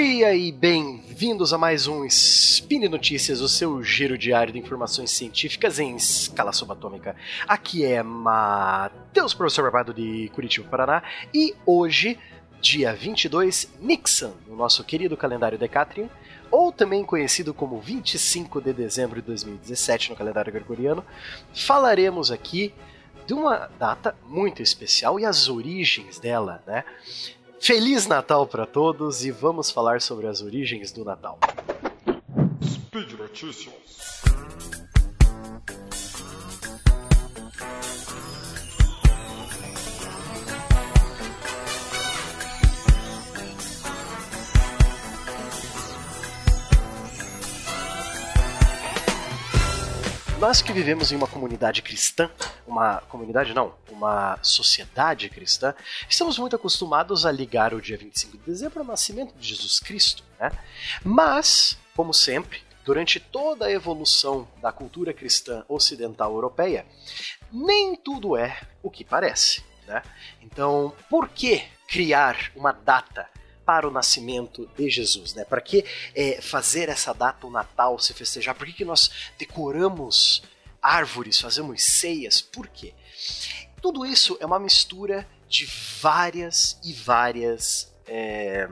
dia e bem-vindos a mais um Spin Notícias, o seu giro diário de informações científicas em escala subatômica. Aqui é Matheus, professor barbado de Curitiba, Paraná, e hoje, dia 22, Nixon, no nosso querido calendário Decatrian, ou também conhecido como 25 de dezembro de 2017 no calendário gregoriano, falaremos aqui de uma data muito especial e as origens dela, né? Feliz Natal para todos e vamos falar sobre as origens do Natal. Speed Notícias. Nós que vivemos em uma comunidade cristã, uma comunidade não, uma sociedade cristã, estamos muito acostumados a ligar o dia 25 de dezembro ao nascimento de Jesus Cristo, né? Mas, como sempre, durante toda a evolução da cultura cristã ocidental europeia, nem tudo é o que parece. Né? Então, por que criar uma data para o nascimento de Jesus, né? Para que é, fazer essa data, o Natal, se festejar? Por que, que nós decoramos árvores, fazemos ceias? Por quê? Tudo isso é uma mistura de várias e várias. É...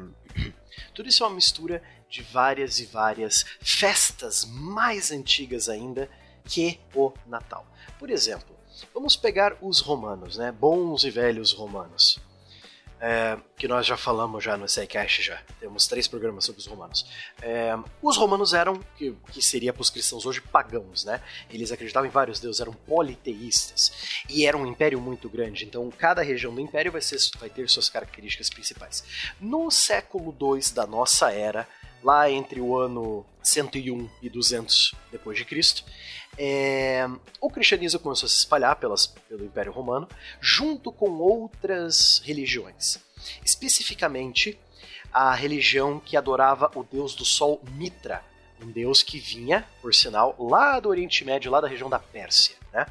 Tudo isso é uma mistura de várias e várias festas mais antigas ainda que o Natal. Por exemplo, vamos pegar os romanos, né? Bons e velhos romanos é, que nós já falamos já no SciCast já. Temos três programas sobre os romanos. É, os romanos eram, que, que seria para os cristãos hoje, pagãos, né? Eles acreditavam em vários deuses, eram politeístas. E era um império muito grande, então cada região do império vai, ser, vai ter suas características principais. No século II da nossa era, lá entre o ano 101 e 200 depois de Cristo, é, o cristianismo começou a se espalhar pelas, pelo Império Romano, junto com outras religiões. Especificamente, a religião que adorava o deus do sol Mitra, um deus que vinha, por sinal, lá do Oriente Médio, lá da região da Pérsia. Né?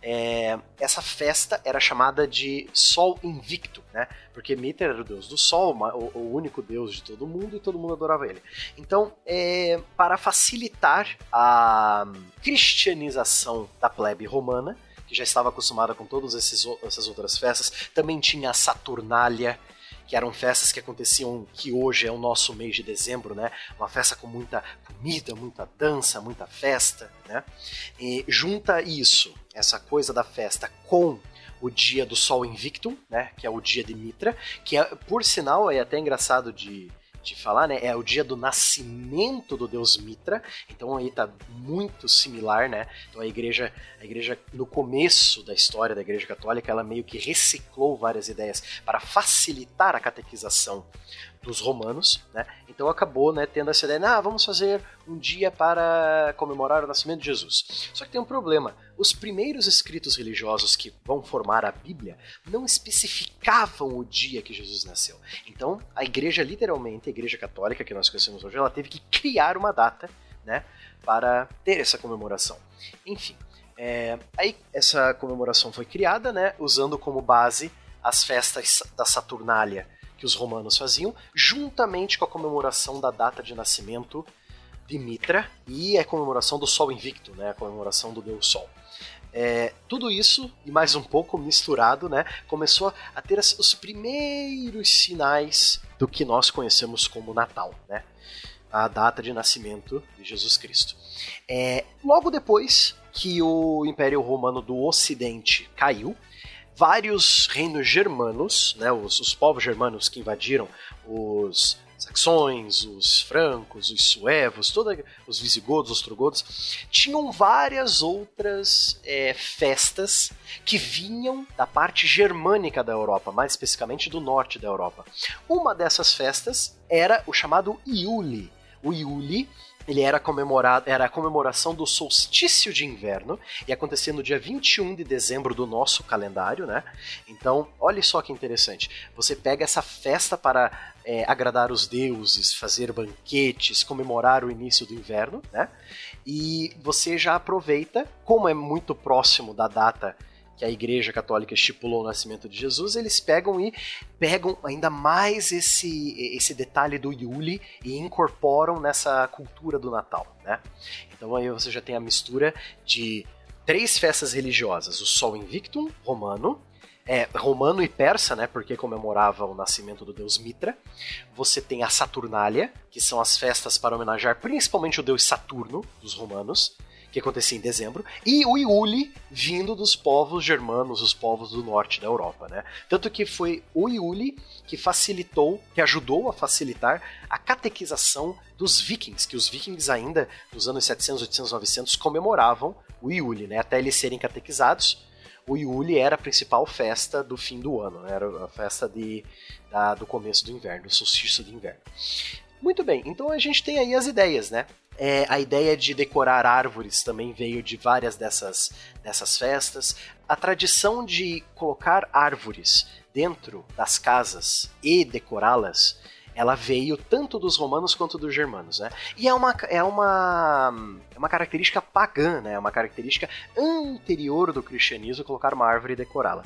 É, essa festa era chamada de Sol Invicto, né? porque Mitra era o deus do sol, o, o, único deus de todo mundo, e todo mundo adorava ele. Então, é, para facilitar a cristianização da plebe romana, que já estava acostumada com todas essas outras festas, também tinha a Saturnália, que eram festas que aconteciam que hoje é o nosso mês de dezembro, né? Uma festa com muita comida, muita dança, muita festa, né? E junta isso, essa coisa da festa com o dia do Sol Invictum, né, que é o dia de Mitra, que é, por sinal é até engraçado de, de falar, né? É o dia do nascimento do deus Mitra. Então aí tá muito similar, né? Então a igreja, a igreja no começo da história da igreja católica, ela meio que reciclou várias ideias para facilitar a catequização dos romanos, né? Então acabou, né, tendo essa ideia, ah, vamos fazer um dia para comemorar o nascimento de Jesus. Só que tem um problema. Os primeiros escritos religiosos que vão formar a Bíblia não especificavam o dia que Jesus nasceu. Então, a igreja literalmente, a igreja católica que nós conhecemos hoje, ela teve que criar uma data, né, para ter essa comemoração. Enfim, é, aí essa comemoração foi criada, né, usando como base as festas da Saturnália, que os romanos faziam, juntamente com a comemoração da data de nascimento de Mitra e a comemoração do Sol Invicto, né, a comemoração do Deus Sol. É, tudo isso e mais um pouco misturado, né, começou a ter os primeiros sinais do que nós conhecemos como Natal, né, a data de nascimento de Jesus Cristo. É, logo depois que o Império Romano do Ocidente caiu, vários reinos germanos, né, os, os povos germanos que invadiram os saxões, os francos, os suevos, toda, os visigodos, os ostrogodos, tinham várias outras é, festas que vinham da parte germânica da Europa, mais especificamente do norte da Europa. Uma dessas festas era o chamado Iuli. O Iuli ele era comemorado, era a comemoração do solstício de inverno e acontecia no dia 21 de dezembro do nosso calendário, né? Então, olha só que interessante. Você pega essa festa para é, agradar os deuses, fazer banquetes, comemorar o início do inverno, né? E você já aproveita, como é muito próximo da data que a Igreja Católica estipulou o nascimento de Jesus, eles pegam e pegam ainda mais esse, esse detalhe do Yule e incorporam nessa cultura do Natal, né? Então aí você já tem a mistura de três festas religiosas: o Sol Invictum romano, é, romano e persa, né, porque comemorava o nascimento do deus Mitra. Você tem a Saturnália, que são as festas para homenagear principalmente o deus Saturno dos romanos que acontecia em dezembro, e o Iuli vindo dos povos germanos, os povos do norte da Europa, né? Tanto que foi o Iuli que facilitou, que ajudou a facilitar a catequização dos vikings, que os vikings ainda nos anos 700, 800, 900 comemoravam o Iuli, né? Até eles serem catequizados, o Iuli era a principal festa do fim do ano, né? era a festa de, da, do começo do inverno, o solstício de inverno. Muito bem, então a gente tem aí as ideias, né? É, a ideia de decorar árvores também veio de várias dessas, dessas festas. A tradição de colocar árvores dentro das casas e decorá-las ela veio tanto dos romanos quanto dos germanos, né? E é uma, é uma, é uma característica pagã, né? É uma característica anterior do cristianismo colocar uma árvore e decorá-la.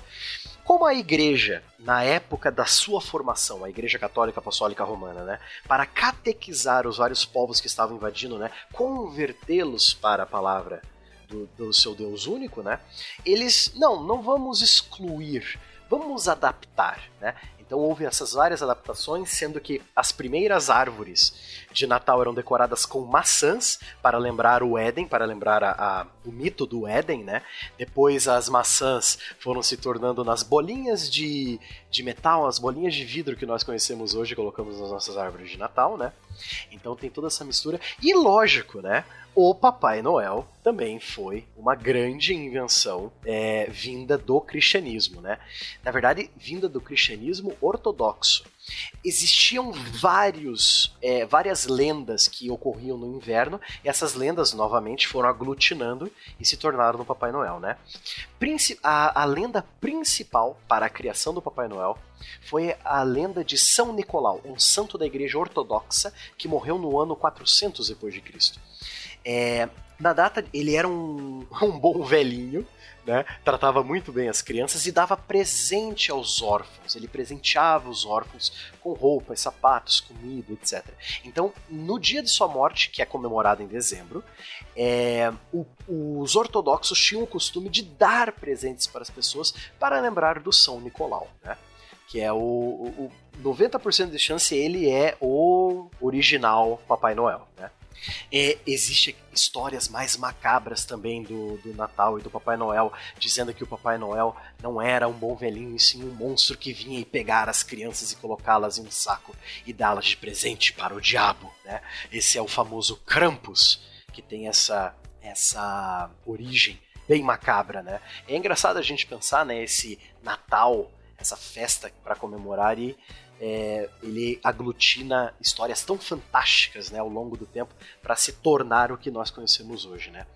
Como a igreja, na época da sua formação, a igreja católica apostólica romana, né, para catequizar os vários povos que estavam invadindo, né, convertê-los para a palavra do, do seu Deus único, né, eles, não, não vamos excluir, vamos adaptar, né? Então houve essas várias adaptações, sendo que as primeiras árvores de Natal eram decoradas com maçãs para lembrar o Éden, para lembrar a, a, o mito do Éden, né? Depois as maçãs foram se tornando nas bolinhas de, de metal, as bolinhas de vidro que nós conhecemos hoje, colocamos nas nossas árvores de Natal, né? Então tem toda essa mistura. E lógico, né? o Papai Noel também foi uma grande invenção é, vinda do cristianismo, né? Na verdade, vinda do cristianismo ortodoxo. Existiam vários, é, várias lendas que ocorriam no inverno, e essas lendas novamente foram aglutinando e se tornaram no Papai Noel, né? A, a lenda principal para a criação do Papai Noel foi a lenda de São Nicolau, um santo da igreja ortodoxa que morreu no ano 400 depois de Cristo. É, na data, ele era um, um bom velhinho, né? Tratava muito bem as crianças e dava presente aos órfãos. Ele presenteava os órfãos com roupas, sapatos, comida, etc. Então, no dia de sua morte, que é comemorado em dezembro, é, o, os ortodoxos tinham o costume de dar presentes para as pessoas para lembrar do São Nicolau, né? que é o, o, o 90% de chance ele é o original Papai Noel, né? É, Existem histórias mais macabras também do, do Natal e do Papai Noel, dizendo que o Papai Noel não era um bom velhinho, e sim um monstro que vinha e pegar as crianças e colocá-las em um saco e dá-las de presente para o diabo. Né? Esse é o famoso Krampus, que tem essa, essa origem bem macabra. Né? É engraçado a gente pensar né, esse Natal, essa festa para comemorar e é, ele aglutina histórias tão fantásticas né, ao longo do tempo para se tornar o que nós conhecemos hoje. Né?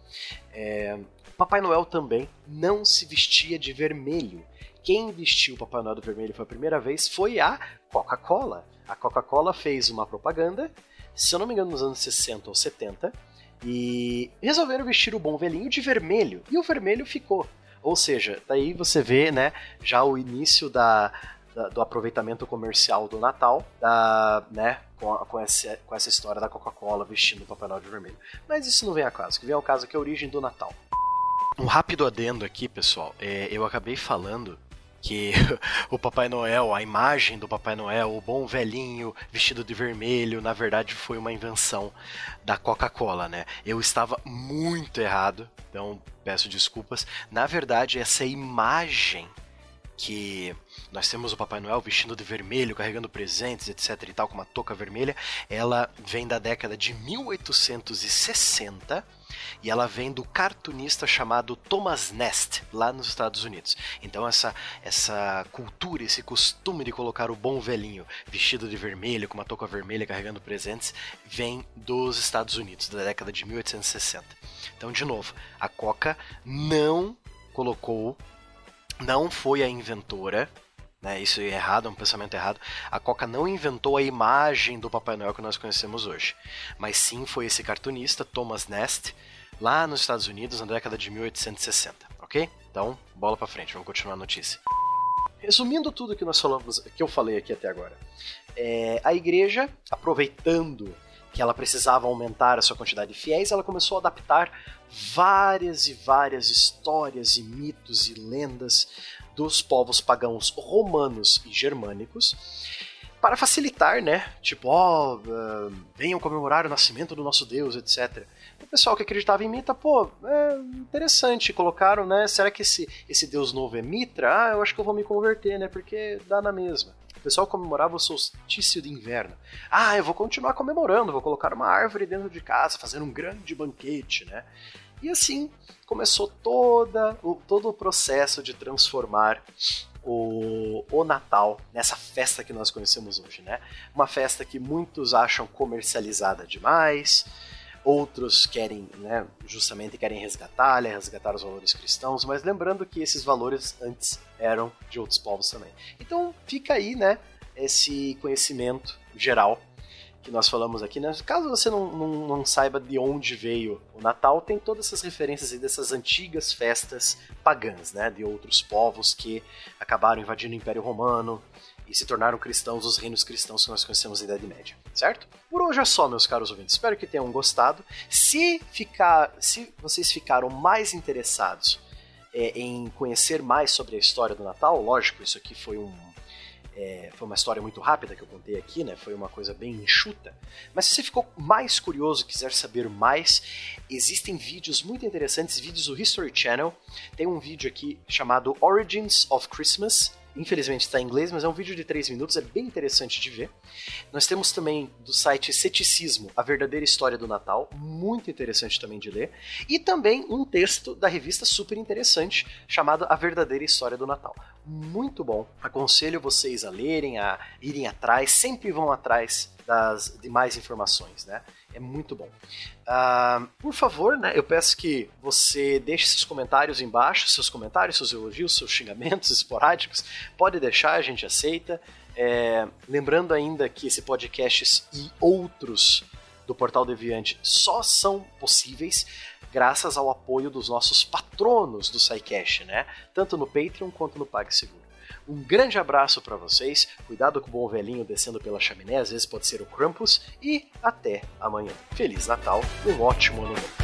É, Papai Noel também não se vestia de vermelho. Quem vestiu o Papai Noel do vermelho foi a primeira vez foi a Coca-Cola. A Coca-Cola fez uma propaganda, se eu não me engano, nos anos 60 ou 70, e resolveram vestir o bom velhinho de vermelho. E o vermelho ficou. Ou seja, daí você vê, né, já o início da, do aproveitamento comercial do Natal, da, né, com, a, com, essa, com essa história da Coca-Cola vestindo o Papai Noel de vermelho. Mas isso não vem a caso, que vem ao caso que é a origem do Natal. Um rápido adendo aqui, pessoal. É, eu acabei falando que o Papai Noel, a imagem do Papai Noel, o bom velhinho vestido de vermelho, na verdade foi uma invenção da Coca-Cola, né? Eu estava muito errado, então peço desculpas. Na verdade, essa imagem que nós temos o Papai Noel vestindo de vermelho, carregando presentes, etc e tal, com uma touca vermelha, ela vem da década de 1860 e ela vem do cartunista chamado Thomas Nast, lá nos Estados Unidos. Então essa essa cultura, esse costume de colocar o bom velhinho vestido de vermelho, com uma touca vermelha, carregando presentes, vem dos Estados Unidos, da década de 1860. Então, de novo, a Coca não colocou não foi a inventora, né? Isso é errado, é um pensamento errado. A Coca não inventou a imagem do Papai Noel que nós conhecemos hoje, mas sim foi esse cartunista Thomas Nast lá nos Estados Unidos na década de 1860, ok? Então, bola para frente, vamos continuar a notícia. Resumindo tudo que nós falamos, que eu falei aqui até agora, é, a igreja, aproveitando que ela precisava aumentar a sua quantidade de fiéis, ela começou a adaptar várias e várias histórias e mitos e lendas dos povos pagãos romanos e germânicos para facilitar, né? Tipo, ó, oh, uh, venham comemorar o nascimento do nosso Deus, etc. O pessoal que acreditava em Mitra, pô, é interessante, colocaram, né? Será que esse, esse Deus novo é Mitra? Ah, eu acho que eu vou me converter, né? Porque dá na mesma. Pessoal comemorava o solstício de inverno. Ah, eu vou continuar comemorando, vou colocar uma árvore dentro de casa, fazer um grande banquete, né? E assim começou toda, o, todo o processo de transformar o, o Natal nessa festa que nós conhecemos hoje, né? Uma festa que muitos acham comercializada demais, outros querem, né, justamente querem resgatar, né, resgatar os valores cristãos, mas lembrando que esses valores antes eram de outros povos também. Então fica aí, né, esse conhecimento geral que nós falamos aqui, né? Caso você não, não, não, saiba de onde veio o Natal, tem todas essas referências aí dessas antigas festas pagãs, né? De outros povos que acabaram invadindo o Império Romano e se tornaram cristãos, os reinos cristãos que nós conhecemos na Idade Média, certo? Por hoje é só, meus caros ouvintes. Espero que tenham gostado. Se ficar, se vocês ficaram mais interessados é, em conhecer mais sobre a história do Natal, lógico, isso aqui foi um é, foi uma história muito rápida que eu contei aqui, né? Foi uma coisa bem enxuta. Mas se você ficou mais curioso, quiser saber mais, existem vídeos muito interessantes, vídeos do History Channel. Tem um vídeo aqui chamado Origins of Christmas Infelizmente está em inglês, mas é um vídeo de 3 minutos, é bem interessante de ver. Nós temos também do site Ceticismo, A Verdadeira História do Natal, muito interessante também de ler. E também um texto da revista super interessante, chamado A Verdadeira História do Natal. Muito bom. Aconselho vocês a lerem, a irem atrás, sempre vão atrás das, de mais informações, né? É muito bom. Uh, por favor, né, eu peço que você deixe seus comentários embaixo, seus comentários, seus elogios, seus xingamentos esporádicos. Pode deixar, a gente aceita. É, lembrando ainda que esse podcast e outros do Portal Deviante só são possíveis graças ao apoio dos nossos patronos do SciCash, né? Tanto no Patreon quanto no PagSeguro. Um grande abraço para vocês, cuidado com o bom velhinho descendo pela chaminé, às vezes pode ser o Krampus, e até amanhã. Feliz Natal, um ótimo ano novo.